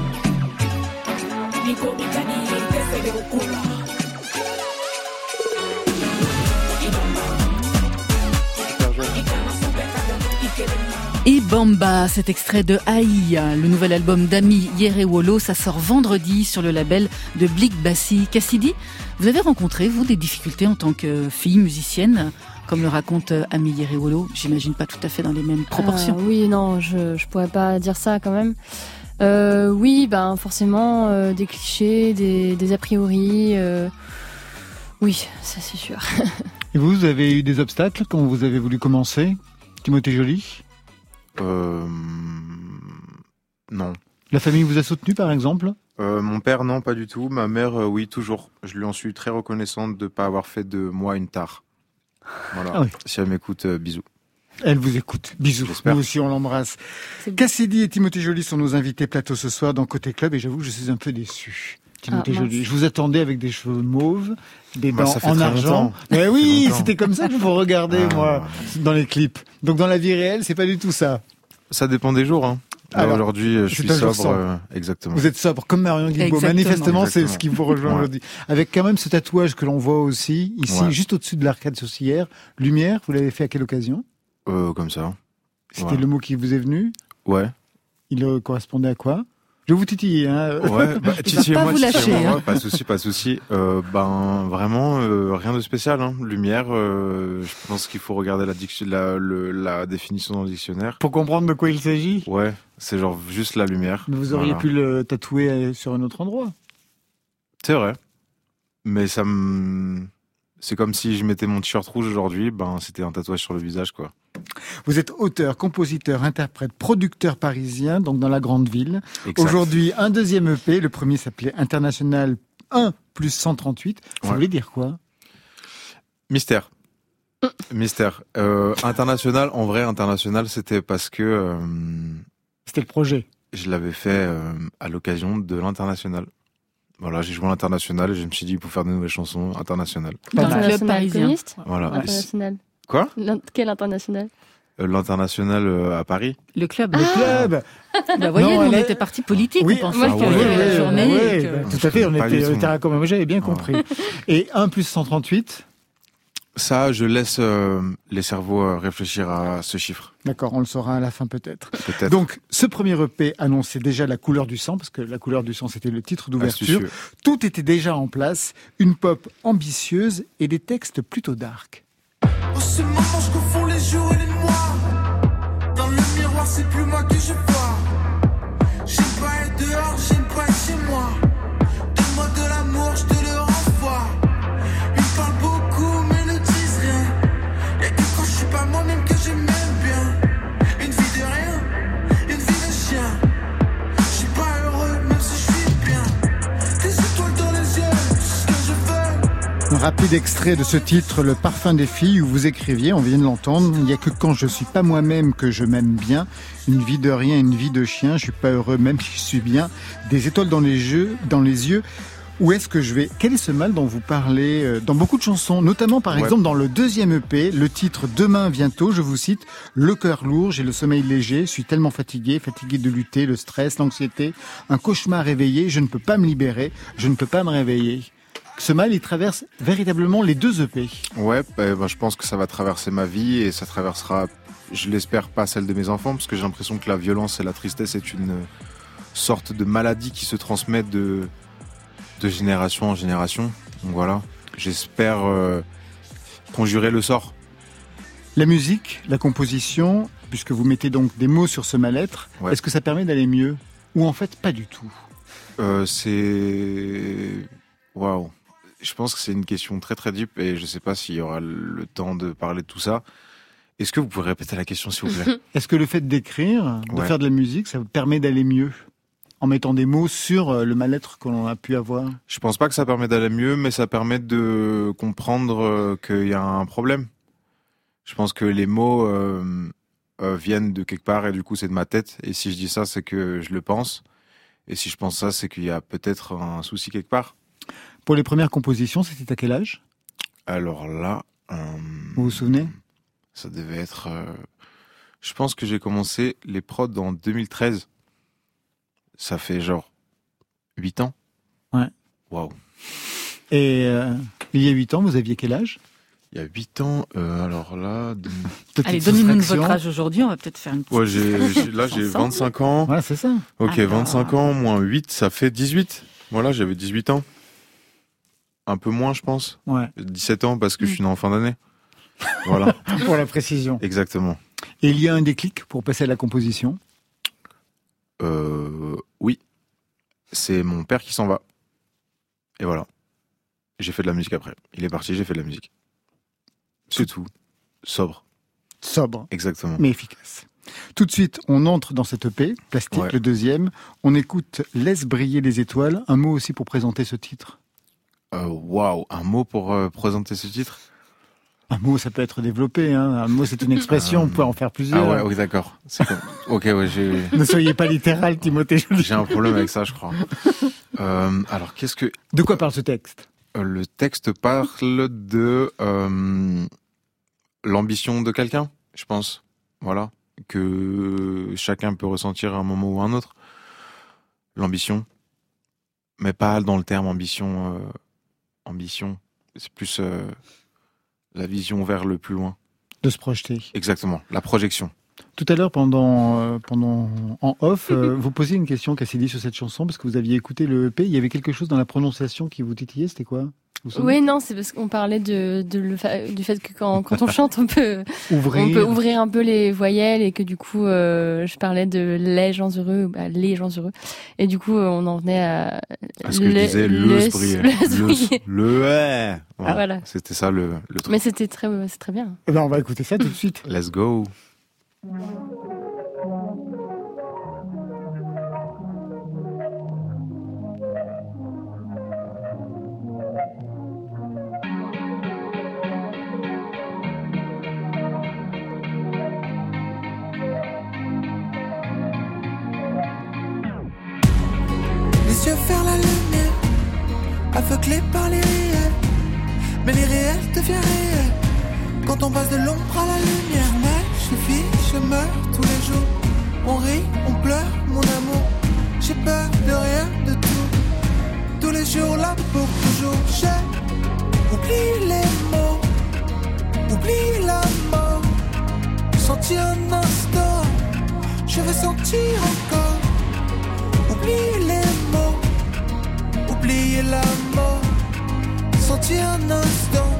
i bamba Ibamba, cet extrait de Haï, le nouvel album d'Ami Yerewolo, ça sort vendredi sur le label de Blick Bassi. Cassidy, vous avez rencontré, vous, des difficultés en tant que fille musicienne, comme le raconte Ami Yerewolo? J'imagine pas tout à fait dans les mêmes proportions. Euh, oui, non, je, je pourrais pas dire ça quand même. Euh, oui, ben forcément euh, des clichés, des, des a priori. euh, oui, ça c'est sûr. Et vous, vous avez eu des obstacles quand vous avez voulu commencer Timothée Joly? Euh, non. La famille vous a soutenu, par exemple? Euh, mon père, non, pas du tout. Ma mère, euh, oui, toujours. Je lui en suis très reconnaissante de ne pas avoir fait de moi une tare. Voilà. Ah oui. Si elle m'écoute, euh, bisous. Elle vous écoute. Bisous. Nous aussi, on l'embrasse. Cassidy et Timothée Joly sont nos invités plateau ce soir dans Côté Club et j'avoue que je suis un peu déçu. Timothée Ah. Joly. Je vous attendais avec des cheveux mauves, des Bah, dents en argent. Mais oui, c'était comme ça que vous regardez, Ah, moi, dans les clips. Donc dans la vie réelle, c'est pas du tout ça. Ça dépend des jours. Hein. Là, Alors, aujourd'hui, je suis sobre. euh, exactement. Vous êtes sobre, comme Marion Guilbault. Manifestement, c'est ce qui vous rejoint Ouais. aujourd'hui. Avec quand même ce tatouage que l'on voit aussi, ici, Ouais. juste au-dessus de l'arcade sourcilière. Lumière, vous l'avez fait à quelle occasion? Euh, comme ça. C'était Ouais. le mot qui vous est venu Ouais. Il euh, correspondait à quoi Je vais vous titiller, hein Ouais, bah, titillez-moi, titillez-moi, hein. Pas de souci, pas de souci. Euh, ben, vraiment, euh, rien de spécial. Hein. Lumière, je pense qu'il faut regarder la, diction, la, le- la définition dans le dictionnaire. Pour comprendre de quoi il s'agit Ouais, c'est genre juste la lumière. Mais vous auriez Voilà. pu le tatouer sur un autre endroit. C'est vrai. Mais ça me... C'est comme si je mettais mon t-shirt rouge aujourd'hui, ben c'était un tatouage sur le visage, quoi. Vous êtes auteur, compositeur, interprète, producteur parisien, donc dans la grande ville. Aujourd'hui, un deuxième EP. Le premier s'appelait International 1 plus 138. Ça Ouais. voulait dire quoi? Mystère. Mystère. Euh, international, en vrai, international, c'était parce que euh, C'était le projet. je l'avais fait euh, à l'occasion de l'international. Voilà, j'ai joué à l'international et je me suis dit, pour faire de nouvelles chansons internationales. Dans le club International parisien. Voilà. International. Quoi Quel international Euh, L'international euh, à Paris Le club. Le club Bah, voyez, Non, nous, on est- était parti politique. Oui, on pensait oui, c'était oui, la journée. que- bah, tout à fait, on était, j'avais bien Ouais. compris. Et 1 plus 138, Ça, je laisse euh, les cerveaux euh, réfléchir à ce chiffre. d'accord, on le saura à la fin peut-être. Donc, ce premier EP annonçait déjà la couleur du sang, parce que la couleur du sang, c'était le titre d'ouverture. Tout était déjà en place, une pop ambitieuse et des textes plutôt dark. En ce moment, je confonds les jours et les mois. Dans le miroir, c'est plus moi que je vois. J'aime pas être dehors, j'aime pas être chez moi. Rapide extrait de ce titre, Le parfum des filles, où vous écriviez, on vient de l'entendre, il n'y a que quand je suis pas moi-même que je m'aime bien. Une vie de rien, une vie de chien, je suis pas heureux même si je suis bien. Des étoiles dans les yeux, dans les yeux. Où est-ce que je vais? Quel est ce mal dont vous parlez euh, dans beaucoup de chansons, notamment par Ouais. exemple dans le deuxième EP, le titre Demain bientôt, je vous cite, Le cœur lourd, j'ai le sommeil léger, je suis tellement fatigué, fatigué de lutter, le stress, l'anxiété, un cauchemar réveillé, je ne peux pas me libérer, je ne peux pas me réveiller. Ce mal, il traverse véritablement les deux EP. Ouais, bah, bah, je pense que ça va traverser ma vie et ça traversera, je l'espère, pas celle de mes enfants, parce que j'ai l'impression que la violence et la tristesse est une sorte de maladie qui se transmet de, de génération en génération. Donc voilà, j'espère euh, conjurer le sort. La musique, la composition, puisque vous mettez donc des mots sur ce mal-être, Ouais. est-ce que ça permet d'aller mieux? Ou en fait, pas du tout? Euh, c'est. Waouh. Je pense que c'est une question très très deep et je sais pas s'il y aura le temps de parler de tout ça. Est-ce que vous pouvez répéter la question s'il vous plaît? Est-ce que le fait d'écrire, de Ouais. faire de la musique, ça vous permet d'aller mieux En mettant des mots sur euh, le mal-être qu'on a pu avoir? Je pense pas que ça permet d'aller mieux, mais ça permet de comprendre euh, qu'il y a un problème. Je pense que les mots euh, euh, viennent de quelque part et du coup c'est de ma tête. Et si je dis ça, c'est que je le pense. Et si je pense ça, c'est qu'il y a peut-être un souci quelque part. Pour les premières compositions, c'était à quel âge? Alors là, euh, Vous vous souvenez? ça devait être. euh, Je pense que j'ai commencé les prods en 2013. Ça fait genre 8 ans. Ouais. Waouh. Et euh, il y a 8 ans, vous aviez quel âge? Il y a 8 ans, euh, alors là. de- Allez, donnez-nous votre âge aujourd'hui, on va peut-être faire une petite... Ouais, là j'ai Ensemble. 25 ans. Voilà, c'est ça. Ok, Alors. 25 ans moins 8, ça fait 18. Voilà, j'avais 18 ans. Un peu moins, je pense. Ouais, 17 ans parce que Mm. je suis né en fin d'année. Voilà, pour la précision. exactement. Et il y a un déclic pour passer à la composition? Euh, oui, c'est mon père qui s'en va. Et voilà. J'ai fait de la musique après. Il est parti, j'ai fait de la musique. C'est tout. Sobre, Sobre, exactement. mais efficace. Tout de suite, on entre dans cette EP, Plastique, Ouais. le deuxième. On écoute Laisse briller les étoiles. Un mot aussi pour présenter ce titre? Euh, Waouh, un mot pour euh, présenter ce titre? Un mot, ça peut être développé. Hein. Un mot, c'est une expression. On peut en faire Ah plusieurs. ouais, oui, d'accord. Ok, ouais, j'ai... Ne soyez pas littéral, Timothée. J'ai un problème avec ça, je crois. Euh, alors, qu'est-ce que De quoi parle ce texte? Euh, le texte parle de euh, l'ambition de quelqu'un, je pense. Voilà, que chacun peut ressentir à un moment ou à un autre. L'ambition, mais pas dans le terme ambition. euh, ambition, c'est plus euh, la vision vers le plus loin. De se projeter. Exactement, la projection. Tout à l'heure, pendant, euh, pendant en off, euh, vous posiez une question, Cassidy, sur cette chanson, parce que vous aviez écouté le EP. Il y avait quelque chose dans la prononciation qui vous titillait. C'était quoi? Oui, non, c'est parce qu'on parlait de, de le fa- du fait que quand, quand on chante, on peut, Ouvrir. on peut ouvrir un peu les voyelles et que du coup, euh, je parlais de les gens heureux, bah, les gens heureux. Et du coup, euh, on en venait à. Parce que je disais le, le- le Le, le, ouais. Voilà. Ah, voilà. C'était ça le, le truc. Mais c'était très, c'est très bien. Eh ben, on va écouter ça tout de suite. Let's go. Pour toujours. J'ai oublié les mots, oublie la mort. Senti un instant, je veux sentir encore. Oublie les mots, oubliez la mort, sentir un instant.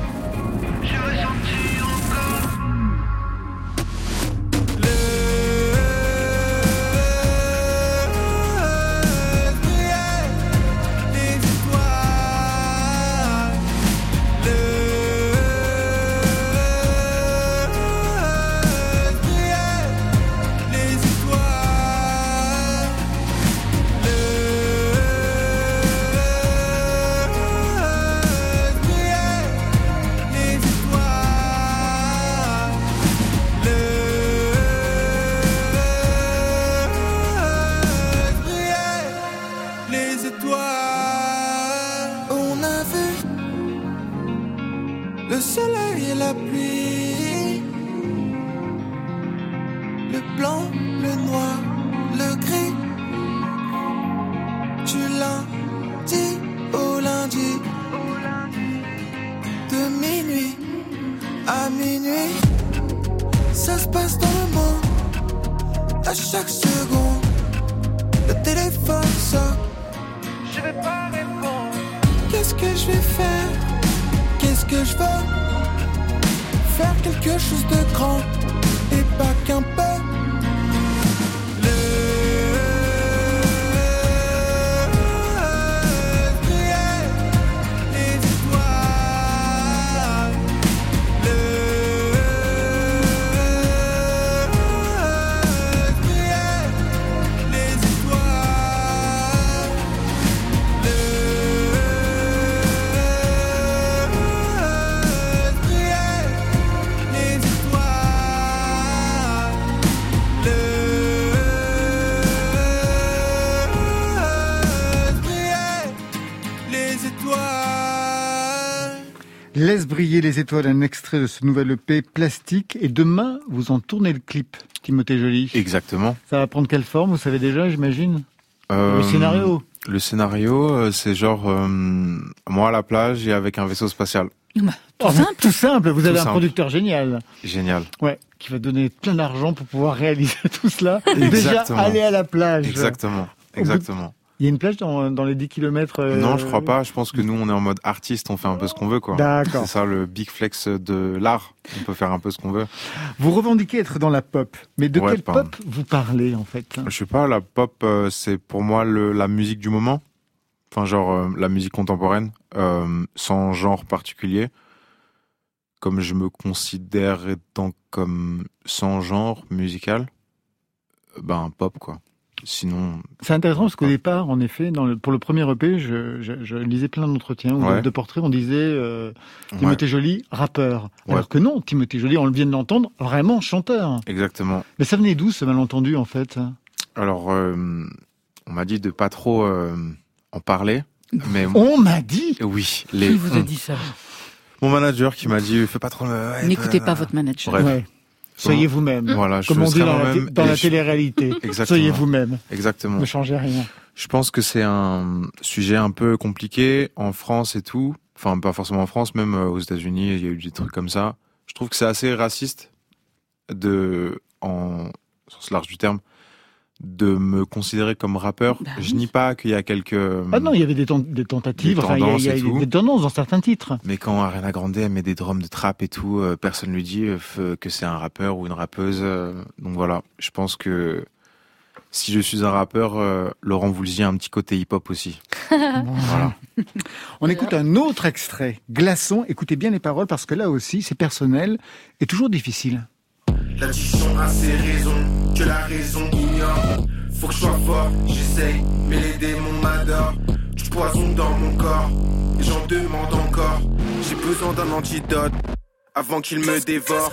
Laisse briller les étoiles, un extrait de ce nouvel EP plastique. Et demain, vous en tournez le clip, Timothée Joly. Exactement. Ça va prendre quelle forme Vous savez déjà, j'imagine? Euh, Le scénario Le scénario, euh, c'est genre euh, moi à la plage et avec un vaisseau spatial. Bah, tout Oh, simple. Tout simple, vous Tout avez un producteur génial. Génial. Ouais, qui va donner plein d'argent pour pouvoir réaliser tout cela. Déjà, Exactement. aller à la plage. Exactement. Exactement. Il y a une plage dans, dans les 10 km Non, je crois pas. Je pense que nous, on est en mode artiste, on fait un peu ce qu'on veut, quoi. D'accord. C'est ça le big flex de l'art. On peut faire un peu ce qu'on veut. Vous revendiquez être dans la pop. Mais de Ouais, quelle pardon. pop vous parlez, en fait Je sais pas, la pop, euh, c'est pour moi le, la musique du moment. Enfin, genre euh, la musique contemporaine, euh, sans genre particulier. Comme je me considère étant comme sans genre musical, euh, ben pop quoi. Sinon, C'est intéressant parce qu'au départ, en effet, dans le- pour le premier EP, je, je- je lisais plein d'entretiens ou Ouais. de portraits, on disait euh, Timothée Joly, rappeur. Ouais. Alors que non, Timothée Joly, on le vient de l'entendre, vraiment chanteur. exactement. Mais ça venait d'où ce malentendu, en fait Alors, euh, on m'a dit de pas trop euh, en parler, mais On m'a dit? Oui, Qui les, vous a dit ça? Mon manager qui m'a dit fais pas trop. ouais, N'écoutez pas votre manager. Bref. Soyez vous-même. Voilà, je Comme on dit dans la, dans télé-réalité. Exactement. Soyez vous-même. Exactement. Ne changez rien. Je pense que c'est un sujet un peu compliqué en France et tout. Enfin, pas forcément en France, même euh, aux États-Unis, il y a eu des trucs comme ça. Je trouve que c'est assez raciste de, en sens large du terme, de me considérer comme rappeur. Bah Je oui. nie pas qu'il y a quelques. Ah non, il y avait des, ten- des tentatives, Des enfin, il y a, il y des tendances dans certains titres. Mais quand Ariana Grande elle met des drums de trap et tout, euh, personne lui dit euh, f- que c'est un rappeur ou une rappeuse. euh, donc voilà, je pense que si je suis un rappeur, euh, Laurent Voulzy a un petit côté hip-hop aussi. voilà. On écoute un autre extrait, Glaçon. Écoutez bien les paroles parce que là aussi, c'est personnel et toujours difficile. L'addiction a ses raisons que la raison Faut que je sois fort, j'essaye, mais les démons m'adorent. Du poison dans mon corps, et j'en demande encore. J'ai besoin d'un antidote avant qu'il me dévore.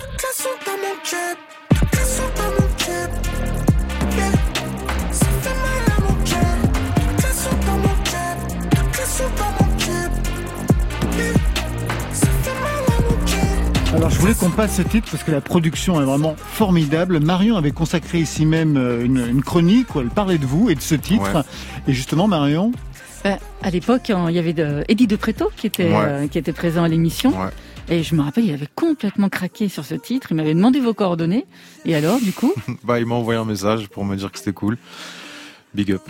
Alors, je voulais qu'on passe ce titre parce que la production est vraiment formidable. Marion avait consacré ici même euh, une, une chronique où elle parlait de vous et de ce titre. Ouais. Et justement, Marion, Euh, à l'époque, il y avait de, Eddie de Preto qui était, Ouais. euh, qui était présent à l'émission. Ouais. Et je me rappelle, il avait complètement craqué sur ce titre. Il m'avait demandé vos coordonnées. Et alors, du coup, Bah, il m'a envoyé un message pour me dire que c'était cool. Big up.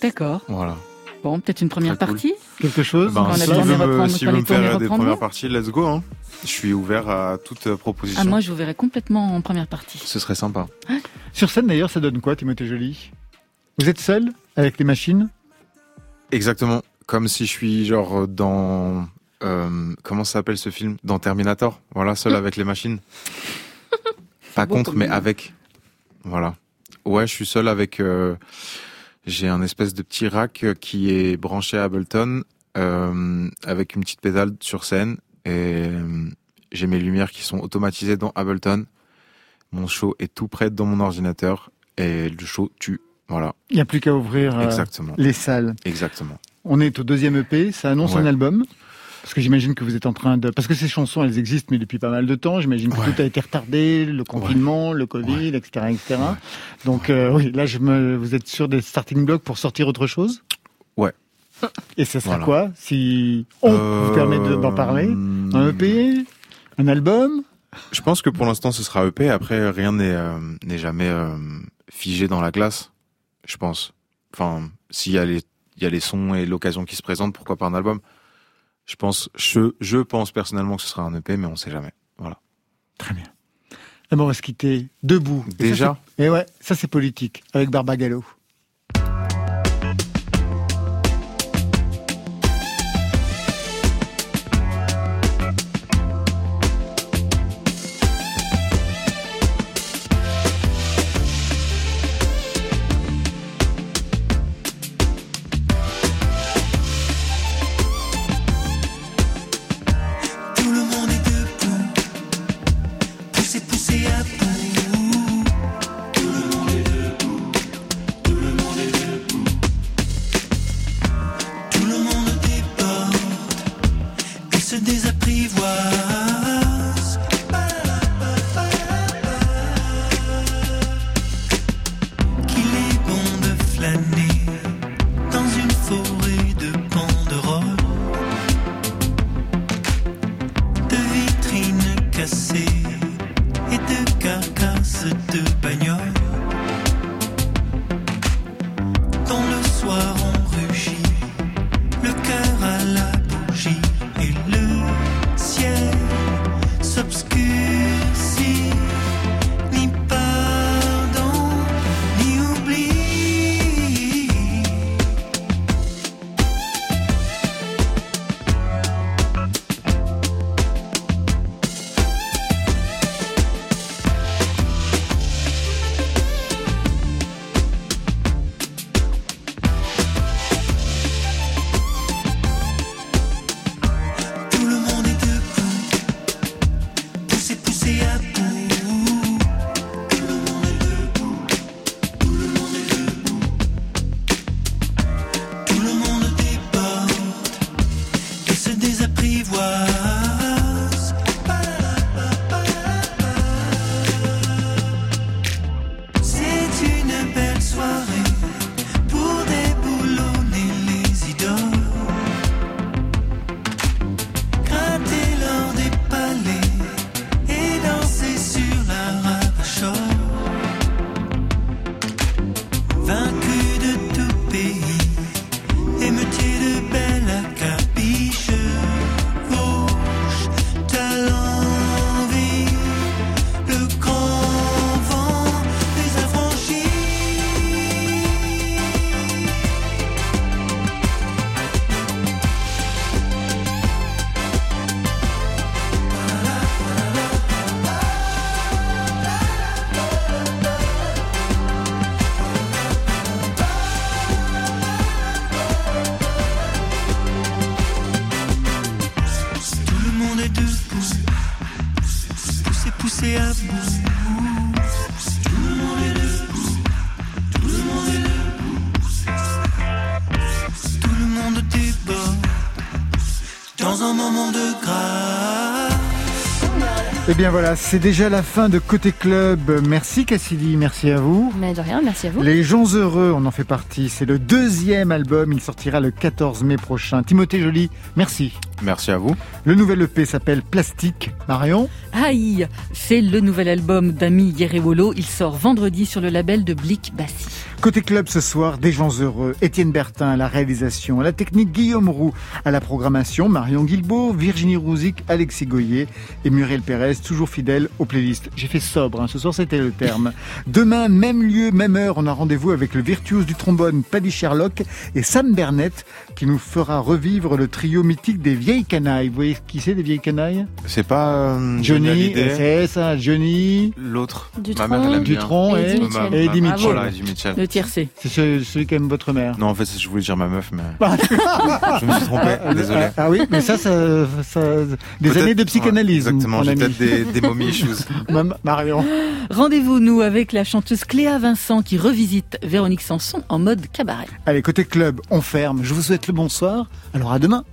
d'accord. Voilà. Bon, peut-être une première Très cool. partie. quelque chose Ben, si veut me, si les me faire des premières parties, let's go. Hein. Je suis ouvert à toute euh, proposition. Ah, moi, je vous verrai complètement en première partie. Ce serait sympa. Sur scène d'ailleurs, ça donne quoi, Timothée Joly? Vous êtes seul avec les machines? Exactement. Comme si je suis genre dans... euh, comment s'appelle ce film? Dans Terminator. Voilà, seul avec les machines. Pas contre, mais avec. Voilà. Ouais, je suis seul avec... euh, J'ai un espèce de petit rack qui est branché à Ableton euh, avec une petite pédale sur scène et euh, j'ai mes lumières qui sont automatisées dans Ableton. Mon show est tout prêt dans mon ordinateur et le show tue. Voilà, Il n'y a plus qu'à ouvrir euh, exactement. les salles. Exactement. On est au deuxième EP, ça annonce Ouais. un album. Parce que j'imagine que vous êtes en train de... Parce que ces chansons, elles existent, mais depuis pas mal de temps. J'imagine que Ouais. tout a été retardé, le confinement, le Covid, etc., etc. Donc euh, oui, là, je me... vous êtes sur des starting blocks pour sortir autre chose? Ouais. Et ça sera Voilà. quoi Si on Euh, vous permet de- d'en parler Un EP Un album? Je pense que pour l'instant ce sera EP. Après, rien n'est euh, n'est jamais euh, figé dans la glace. Je pense. Enfin, s'il y a les y a les sons et l'occasion qui se présentent, pourquoi pas un album? Je pense, je je pense personnellement que ce sera un EP, mais on sait jamais. Voilà. Très bien. Eh ben, on va se quitter debout. Et ça, Déjà? Et ouais, ça c'est politique, avec Barbagallo. Cassées et de carcasses de bagnoles bien voilà, c'est déjà la fin de Côté Club. Merci Cassidy, merci à vous. Mais de rien, merci à vous. Les gens heureux, on en fait partie. C'est le deuxième album, il sortira le 14 mai prochain. Timothée Joly, merci. Merci à vous. Le nouvel EP s'appelle Plastique. Marion Aïe C'est le nouvel album d'Ami Yerewolo. Il sort vendredi sur le label de Blick Bassi. Côté club ce soir, des gens heureux. Étienne Bertin à la réalisation, à la technique Guillaume Roux, à la programmation Marion Guilbault, Virginie Rouzic, Alexis Goyer et Muriel Pérez, toujours fidèle aux playlists. J'ai fait sobre, hein, ce soir c'était le terme. Demain, même lieu, même heure, on a rendez-vous avec le virtuose du trombone Paddy Sherlock et Sam Bernett qui nous fera revivre le trio mythique des vieilles canailles. Vous voyez qui c'est des vieilles canailles? C'est pas euh, Johnny, c'est ça, Johnny. L'autre. Dutron. Ma mère, elle aime bien. Dutron et, Eddie Mitchell. et Eddie Ma- Mitchell. Voilà, Eddie Mitchell. Le tiercé. C'est celui, celui qu'aime votre mère. Non, en fait, je voulais dire ma meuf, mais je me suis trompé. Désolé. Ah, ah oui, mais ça, ça, ça- des années de psychanalyse. Ouais, exactement, j'ai peut-être des, des mommy issues. Mam- Marion. Rendez-vous, nous, avec la chanteuse Cléa Vincent qui revisite Véronique Sanson en mode cabaret. Allez, côté club, on ferme. Je vous souhaite le bonsoir. Alors à demain.